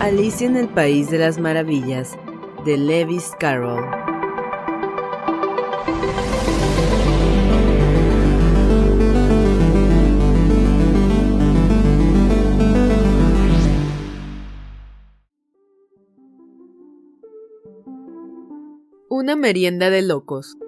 Alicia en el País de las Maravillas, de Lewis Carroll. Una merienda de locos.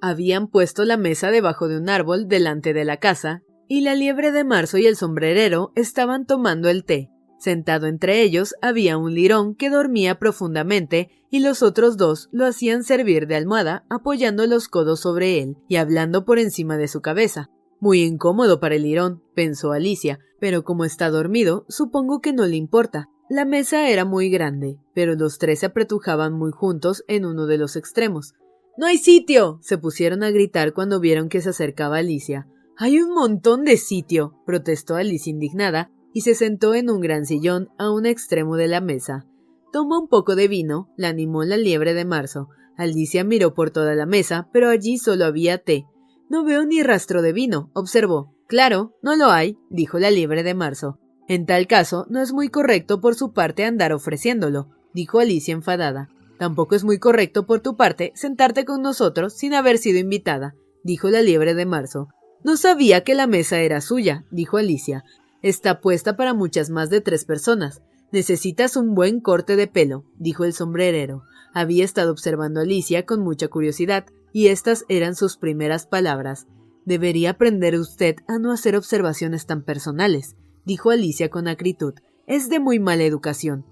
Habían puesto la mesa debajo de un árbol delante de la casa, y la liebre de marzo y el sombrerero estaban tomando el té. Sentado entre ellos había un lirón que dormía profundamente y los otros dos lo hacían servir de almohada apoyando los codos sobre él y hablando por encima de su cabeza. Muy incómodo para el lirón, pensó Alicia, pero como está dormido, supongo que no le importa. La mesa era muy grande, pero los tres se apretujaban muy juntos en uno de los extremos. ¡No hay sitio! se pusieron a gritar cuando vieron que se acercaba Alicia. Hay un montón de sitio, protestó Alicia indignada, y se sentó en un gran sillón a un extremo de la mesa. Tomó un poco de vino, la animó la liebre de marzo. Alicia miró por toda la mesa, pero allí solo había té. No veo ni rastro de vino, observó. Claro, no lo hay, dijo la liebre de marzo. En tal caso, no es muy correcto por su parte andar ofreciéndolo, dijo Alicia enfadada. Tampoco es muy correcto por tu parte sentarte con nosotros sin haber sido invitada, dijo la liebre de marzo. No sabía que la mesa era suya, dijo Alicia. Está puesta para muchas más de tres personas. Necesitas un buen corte de pelo, dijo el sombrerero. Había estado observando a Alicia con mucha curiosidad, y estas eran sus primeras palabras. Debería aprender usted a no hacer observaciones tan personales dijo Alicia con acritud. Es de muy mala educación.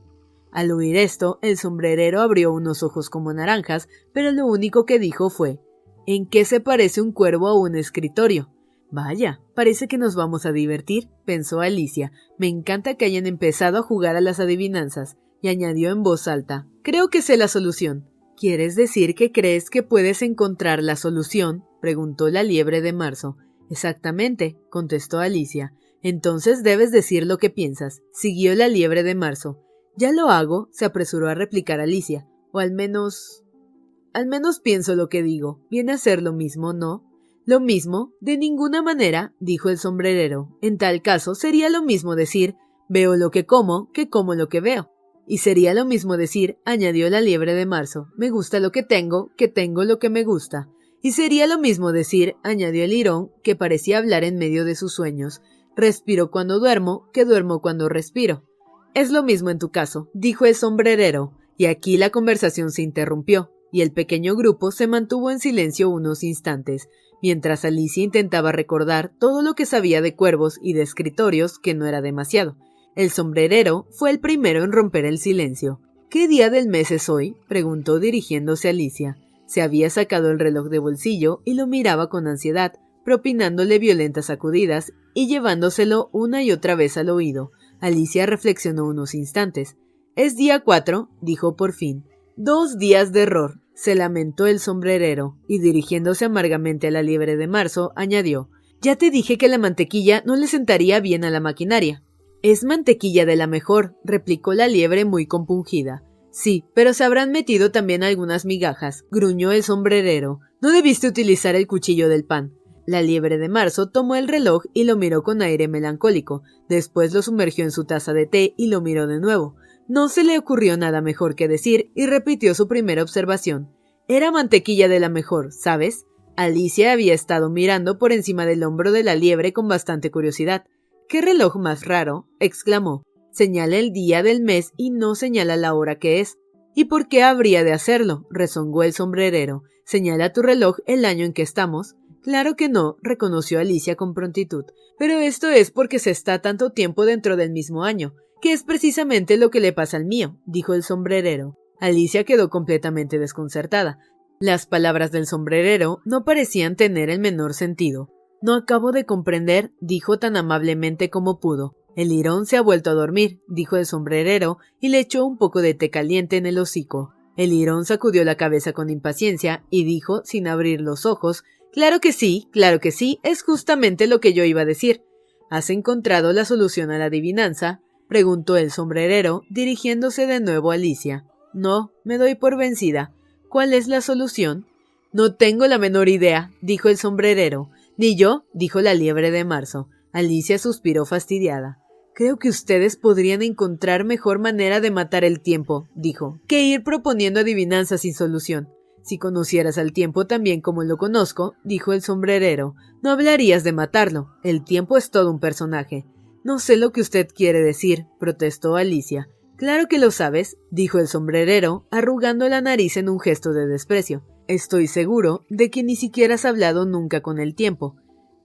Al oír esto, el sombrerero abrió unos ojos como naranjas, pero lo único que dijo fue ¿En qué se parece un cuervo a un escritorio? Vaya, parece que nos vamos a divertir, pensó Alicia. Me encanta que hayan empezado a jugar a las adivinanzas, y añadió en voz alta Creo que sé la solución. ¿Quieres decir que crees que puedes encontrar la solución? preguntó la liebre de marzo. Exactamente, contestó Alicia. Entonces debes decir lo que piensas, siguió la liebre de marzo. Ya lo hago, se apresuró a replicar Alicia. O al menos. Al menos pienso lo que digo. Viene a ser lo mismo, ¿no? Lo mismo, de ninguna manera, dijo el sombrerero. En tal caso, sería lo mismo decir veo lo que como que como lo que veo. Y sería lo mismo decir, añadió la liebre de marzo, me gusta lo que tengo, que tengo lo que me gusta. Y sería lo mismo decir, añadió el lirón, que parecía hablar en medio de sus sueños, Respiro cuando duermo, que duermo cuando respiro. Es lo mismo en tu caso, dijo el sombrerero, y aquí la conversación se interrumpió, y el pequeño grupo se mantuvo en silencio unos instantes, mientras Alicia intentaba recordar todo lo que sabía de cuervos y de escritorios, que no era demasiado. El sombrerero fue el primero en romper el silencio. ¿Qué día del mes es hoy? preguntó dirigiéndose a Alicia. Se había sacado el reloj de bolsillo y lo miraba con ansiedad, propinándole violentas sacudidas y llevándoselo una y otra vez al oído. Alicia reflexionó unos instantes. Es día cuatro, dijo por fin. Dos días de error, se lamentó el sombrerero, y dirigiéndose amargamente a la liebre de marzo, añadió Ya te dije que la mantequilla no le sentaría bien a la maquinaria. Es mantequilla de la mejor, replicó la liebre muy compungida. Sí, pero se habrán metido también algunas migajas, gruñó el sombrerero. No debiste utilizar el cuchillo del pan. La liebre de marzo tomó el reloj y lo miró con aire melancólico. Después lo sumergió en su taza de té y lo miró de nuevo. No se le ocurrió nada mejor que decir y repitió su primera observación. Era mantequilla de la mejor, ¿sabes? Alicia había estado mirando por encima del hombro de la liebre con bastante curiosidad. ¿Qué reloj más raro? exclamó. Señala el día del mes y no señala la hora que es. ¿Y por qué habría de hacerlo? rezongó el sombrerero. Señala tu reloj el año en que estamos. Claro que no, reconoció Alicia con prontitud. Pero esto es porque se está tanto tiempo dentro del mismo año, que es precisamente lo que le pasa al mío, dijo el sombrerero. Alicia quedó completamente desconcertada. Las palabras del sombrerero no parecían tener el menor sentido. No acabo de comprender, dijo tan amablemente como pudo. El lirón se ha vuelto a dormir, dijo el sombrerero, y le echó un poco de té caliente en el hocico. El lirón sacudió la cabeza con impaciencia y dijo, sin abrir los ojos, Claro que sí, claro que sí, es justamente lo que yo iba a decir. ¿Has encontrado la solución a la adivinanza? preguntó el sombrerero, dirigiéndose de nuevo a Alicia. No, me doy por vencida. ¿Cuál es la solución? No tengo la menor idea, dijo el sombrerero. Ni yo, dijo la liebre de marzo. Alicia suspiró fastidiada. Creo que ustedes podrían encontrar mejor manera de matar el tiempo, dijo, que ir proponiendo adivinanzas sin solución. Si conocieras al tiempo tan bien como lo conozco, dijo el sombrerero, no hablarías de matarlo. El tiempo es todo un personaje. No sé lo que usted quiere decir, protestó Alicia. Claro que lo sabes, dijo el sombrerero, arrugando la nariz en un gesto de desprecio. Estoy seguro de que ni siquiera has hablado nunca con el tiempo.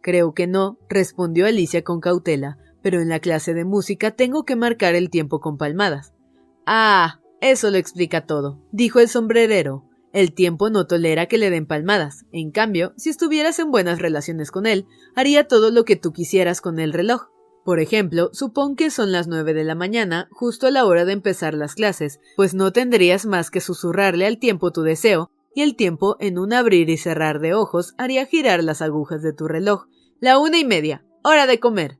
Creo que no, respondió Alicia con cautela, pero en la clase de música tengo que marcar el tiempo con palmadas. Ah, eso lo explica todo, dijo el sombrerero. El tiempo no tolera que le den palmadas. En cambio, si estuvieras en buenas relaciones con él, haría todo lo que tú quisieras con el reloj. Por ejemplo, supón que son las nueve de la mañana, justo a la hora de empezar las clases, pues no tendrías más que susurrarle al tiempo tu deseo, y el tiempo, en un abrir y cerrar de ojos, haría girar las agujas de tu reloj. La una y media. Hora de comer.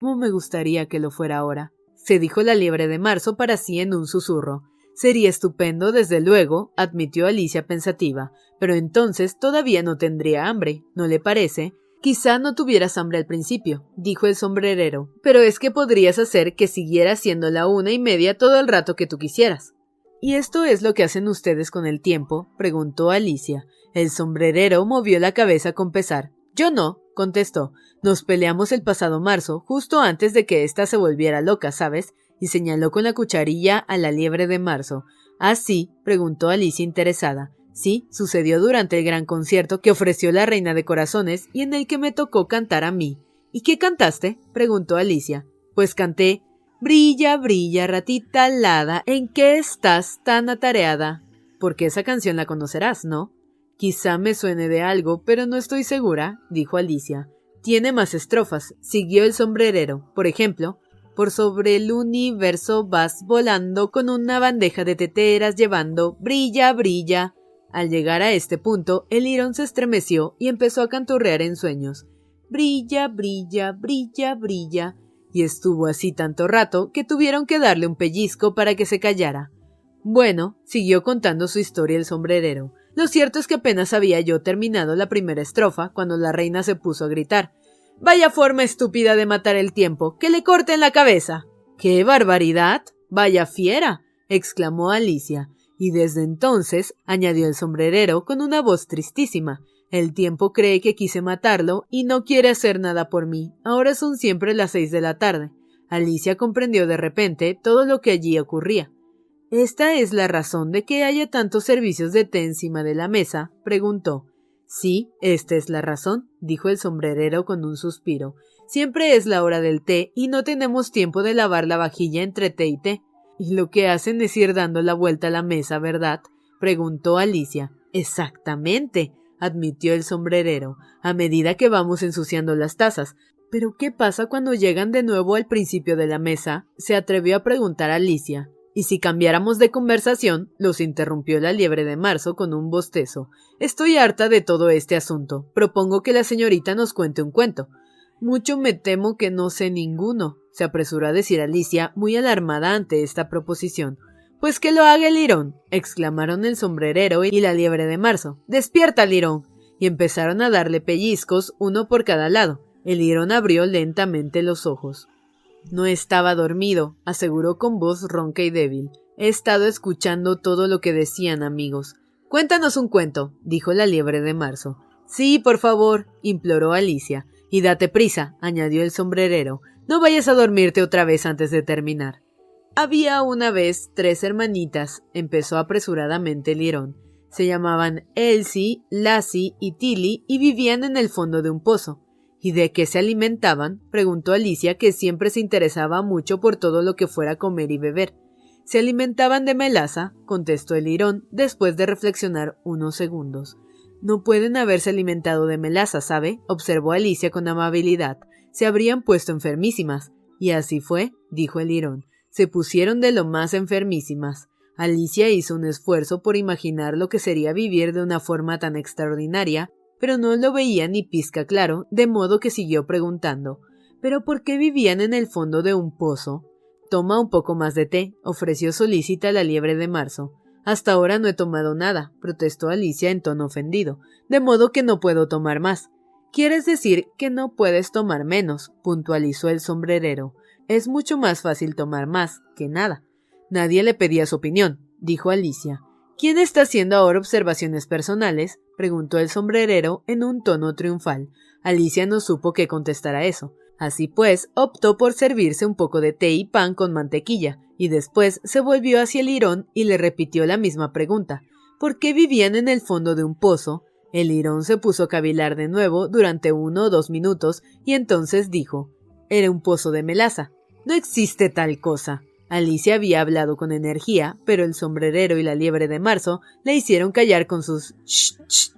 ¿Cómo me gustaría que lo fuera ahora? se dijo la liebre de marzo para sí en un susurro. Sería estupendo, desde luego, admitió Alicia pensativa, pero entonces todavía no tendría hambre, ¿no le parece? Quizá no tuvieras hambre al principio, dijo el sombrerero, pero es que podrías hacer que siguiera siendo la una y media todo el rato que tú quisieras. ¿Y esto es lo que hacen ustedes con el tiempo? preguntó Alicia. El sombrerero movió la cabeza con pesar. Yo no, contestó. Nos peleamos el pasado marzo, justo antes de que ésta se volviera loca, ¿sabes? y señaló con la cucharilla a la liebre de marzo. ¿Ah, sí? preguntó Alicia interesada. Sí, sucedió durante el gran concierto que ofreció la Reina de Corazones y en el que me tocó cantar a mí. ¿Y qué cantaste? preguntó Alicia. Pues canté Brilla, brilla, ratita alada, ¿en qué estás tan atareada? Porque esa canción la conocerás, ¿no? Quizá me suene de algo, pero no estoy segura, dijo Alicia. Tiene más estrofas, siguió el sombrerero. Por ejemplo, por sobre el universo vas volando con una bandeja de teteras llevando brilla, brilla. Al llegar a este punto, el lirón se estremeció y empezó a canturrear en sueños. Brilla, brilla, brilla, brilla. Y estuvo así tanto rato que tuvieron que darle un pellizco para que se callara. Bueno, siguió contando su historia el sombrerero. Lo cierto es que apenas había yo terminado la primera estrofa cuando la reina se puso a gritar. Vaya forma estúpida de matar el tiempo. Que le corten la cabeza. ¡Qué barbaridad! Vaya fiera. exclamó Alicia, y desde entonces añadió el sombrerero con una voz tristísima. El tiempo cree que quise matarlo y no quiere hacer nada por mí. Ahora son siempre las seis de la tarde. Alicia comprendió de repente todo lo que allí ocurría. ¿Esta es la razón de que haya tantos servicios de té encima de la mesa? preguntó. Sí, esta es la razón, dijo el sombrerero con un suspiro. Siempre es la hora del té y no tenemos tiempo de lavar la vajilla entre té y té. Y lo que hacen es ir dando la vuelta a la mesa, ¿verdad? preguntó Alicia. Exactamente, admitió el sombrerero, a medida que vamos ensuciando las tazas. Pero ¿qué pasa cuando llegan de nuevo al principio de la mesa? se atrevió a preguntar Alicia. Y si cambiáramos de conversación, los interrumpió la liebre de marzo con un bostezo. Estoy harta de todo este asunto. Propongo que la señorita nos cuente un cuento. Mucho me temo que no sé ninguno, se apresuró a decir Alicia, muy alarmada ante esta proposición. Pues que lo haga el lirón, exclamaron el sombrerero y la liebre de marzo. Despierta, lirón. Y empezaron a darle pellizcos, uno por cada lado. El lirón abrió lentamente los ojos. No estaba dormido, aseguró con voz ronca y débil. He estado escuchando todo lo que decían, amigos. Cuéntanos un cuento, dijo la liebre de marzo. Sí, por favor, imploró Alicia. Y date prisa, añadió el sombrerero. No vayas a dormirte otra vez antes de terminar. Había una vez tres hermanitas, empezó apresuradamente Lirón. Se llamaban Elsie, Lassie y Tilly y vivían en el fondo de un pozo. ¿Y de qué se alimentaban? preguntó Alicia, que siempre se interesaba mucho por todo lo que fuera comer y beber. Se alimentaban de melaza, contestó el lirón, después de reflexionar unos segundos. No pueden haberse alimentado de melaza, ¿sabe? observó Alicia con amabilidad. Se habrían puesto enfermísimas. Y así fue, dijo el lirón. Se pusieron de lo más enfermísimas. Alicia hizo un esfuerzo por imaginar lo que sería vivir de una forma tan extraordinaria, pero no lo veía ni pizca claro, de modo que siguió preguntando ¿Pero por qué vivían en el fondo de un pozo? Toma un poco más de té, ofreció solícita la liebre de marzo. Hasta ahora no he tomado nada, protestó Alicia en tono ofendido, de modo que no puedo tomar más. Quieres decir que no puedes tomar menos, puntualizó el sombrerero. Es mucho más fácil tomar más que nada. Nadie le pedía su opinión, dijo Alicia. ¿Quién está haciendo ahora observaciones personales? preguntó el sombrerero en un tono triunfal. Alicia no supo qué contestar a eso. Así pues, optó por servirse un poco de té y pan con mantequilla, y después se volvió hacia el lirón y le repitió la misma pregunta. ¿Por qué vivían en el fondo de un pozo? El lirón se puso a cavilar de nuevo durante uno o dos minutos y entonces dijo Era un pozo de melaza. No existe tal cosa. Alicia había hablado con energía, pero el sombrerero y la liebre de marzo le hicieron callar con sus ch,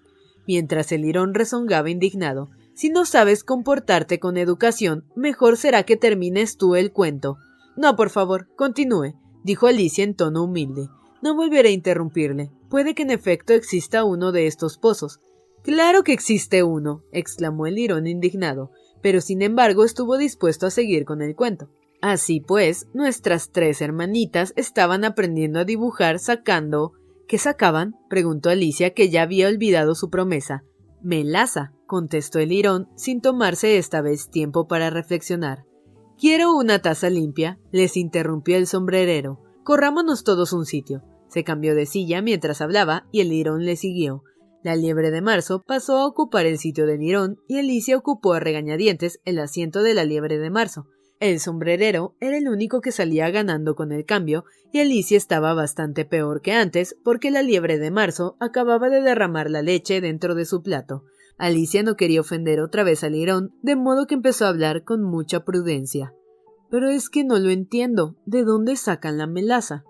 mientras el lirón rezongaba indignado. Si no sabes comportarte con educación, mejor será que termines tú el cuento. No, por favor, continúe, dijo Alicia en tono humilde. No volveré a interrumpirle. Puede que en efecto exista uno de estos pozos. Claro que existe uno, exclamó el lirón indignado, pero sin embargo estuvo dispuesto a seguir con el cuento. Así pues, nuestras tres hermanitas estaban aprendiendo a dibujar sacando. ¿Qué sacaban? preguntó Alicia, que ya había olvidado su promesa. Melaza, contestó el lirón, sin tomarse esta vez tiempo para reflexionar. Quiero una taza limpia, les interrumpió el sombrerero. Corrámonos todos un sitio. Se cambió de silla mientras hablaba y el lirón le siguió. La liebre de marzo pasó a ocupar el sitio del lirón y Alicia ocupó a regañadientes el asiento de la liebre de marzo. El sombrerero era el único que salía ganando con el cambio, y Alicia estaba bastante peor que antes porque la liebre de marzo acababa de derramar la leche dentro de su plato. Alicia no quería ofender otra vez al lirón, de modo que empezó a hablar con mucha prudencia. Pero es que no lo entiendo. ¿De dónde sacan la melaza?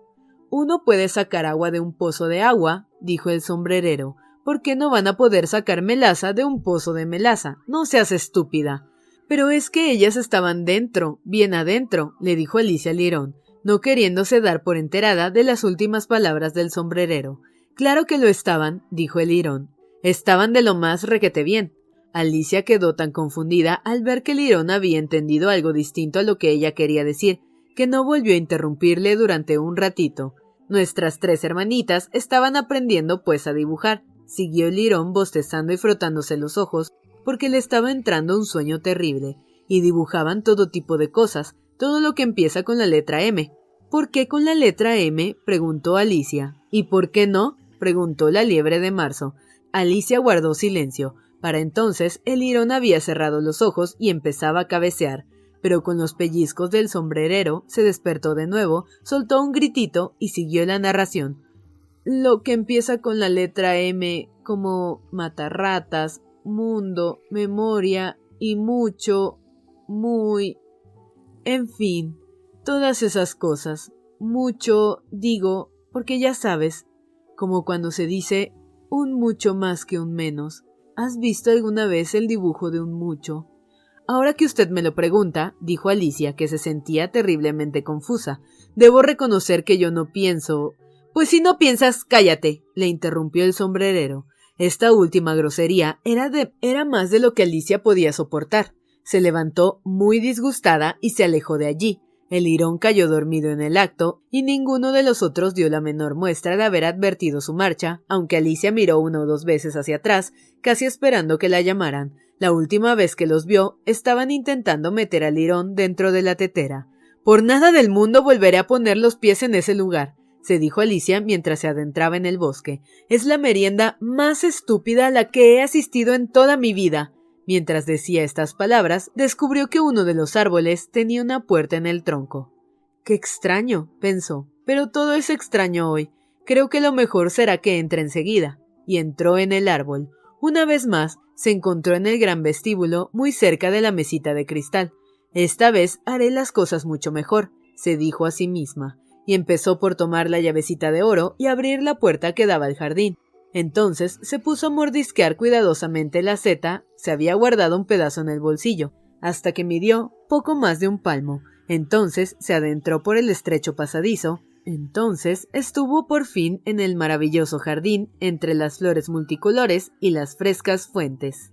Uno puede sacar agua de un pozo de agua, dijo el sombrerero. ¿Por qué no van a poder sacar melaza de un pozo de melaza? No seas estúpida. Pero es que ellas estaban dentro, bien adentro, le dijo Alicia Lirón, no queriéndose dar por enterada de las últimas palabras del sombrerero. Claro que lo estaban, dijo el Lirón. Estaban de lo más requete bien. Alicia quedó tan confundida al ver que Lirón había entendido algo distinto a lo que ella quería decir, que no volvió a interrumpirle durante un ratito. Nuestras tres hermanitas estaban aprendiendo pues a dibujar. Siguió Lirón bostezando y frotándose los ojos, porque le estaba entrando un sueño terrible, y dibujaban todo tipo de cosas, todo lo que empieza con la letra M. ¿Por qué con la letra M? preguntó Alicia. ¿Y por qué no? preguntó la liebre de marzo. Alicia guardó silencio. Para entonces el lirón había cerrado los ojos y empezaba a cabecear, pero con los pellizcos del sombrerero se despertó de nuevo, soltó un gritito y siguió la narración. Lo que empieza con la letra M, como matarratas, mundo, memoria y mucho, muy, en fin, todas esas cosas. Mucho, digo, porque ya sabes, como cuando se dice un mucho más que un menos. ¿Has visto alguna vez el dibujo de un mucho? Ahora que usted me lo pregunta, dijo Alicia, que se sentía terriblemente confusa, debo reconocer que yo no pienso. Pues si no piensas, cállate, le interrumpió el sombrerero. Esta última grosería era, más de lo que Alicia podía soportar. Se levantó muy disgustada y se alejó de allí. El lirón cayó dormido en el acto, y ninguno de los otros dio la menor muestra de haber advertido su marcha, aunque Alicia miró una o dos veces hacia atrás, casi esperando que la llamaran. La última vez que los vio, estaban intentando meter al lirón dentro de la tetera. Por nada del mundo volveré a poner los pies en ese lugar se dijo Alicia mientras se adentraba en el bosque. Es la merienda más estúpida a la que he asistido en toda mi vida. Mientras decía estas palabras, descubrió que uno de los árboles tenía una puerta en el tronco. Qué extraño, pensó. Pero todo es extraño hoy. Creo que lo mejor será que entre enseguida. Y entró en el árbol. Una vez más, se encontró en el gran vestíbulo, muy cerca de la mesita de cristal. Esta vez haré las cosas mucho mejor, se dijo a sí misma y empezó por tomar la llavecita de oro y abrir la puerta que daba al jardín. Entonces se puso a mordisquear cuidadosamente la seta, se había guardado un pedazo en el bolsillo, hasta que midió poco más de un palmo. Entonces se adentró por el estrecho pasadizo, entonces estuvo por fin en el maravilloso jardín entre las flores multicolores y las frescas fuentes.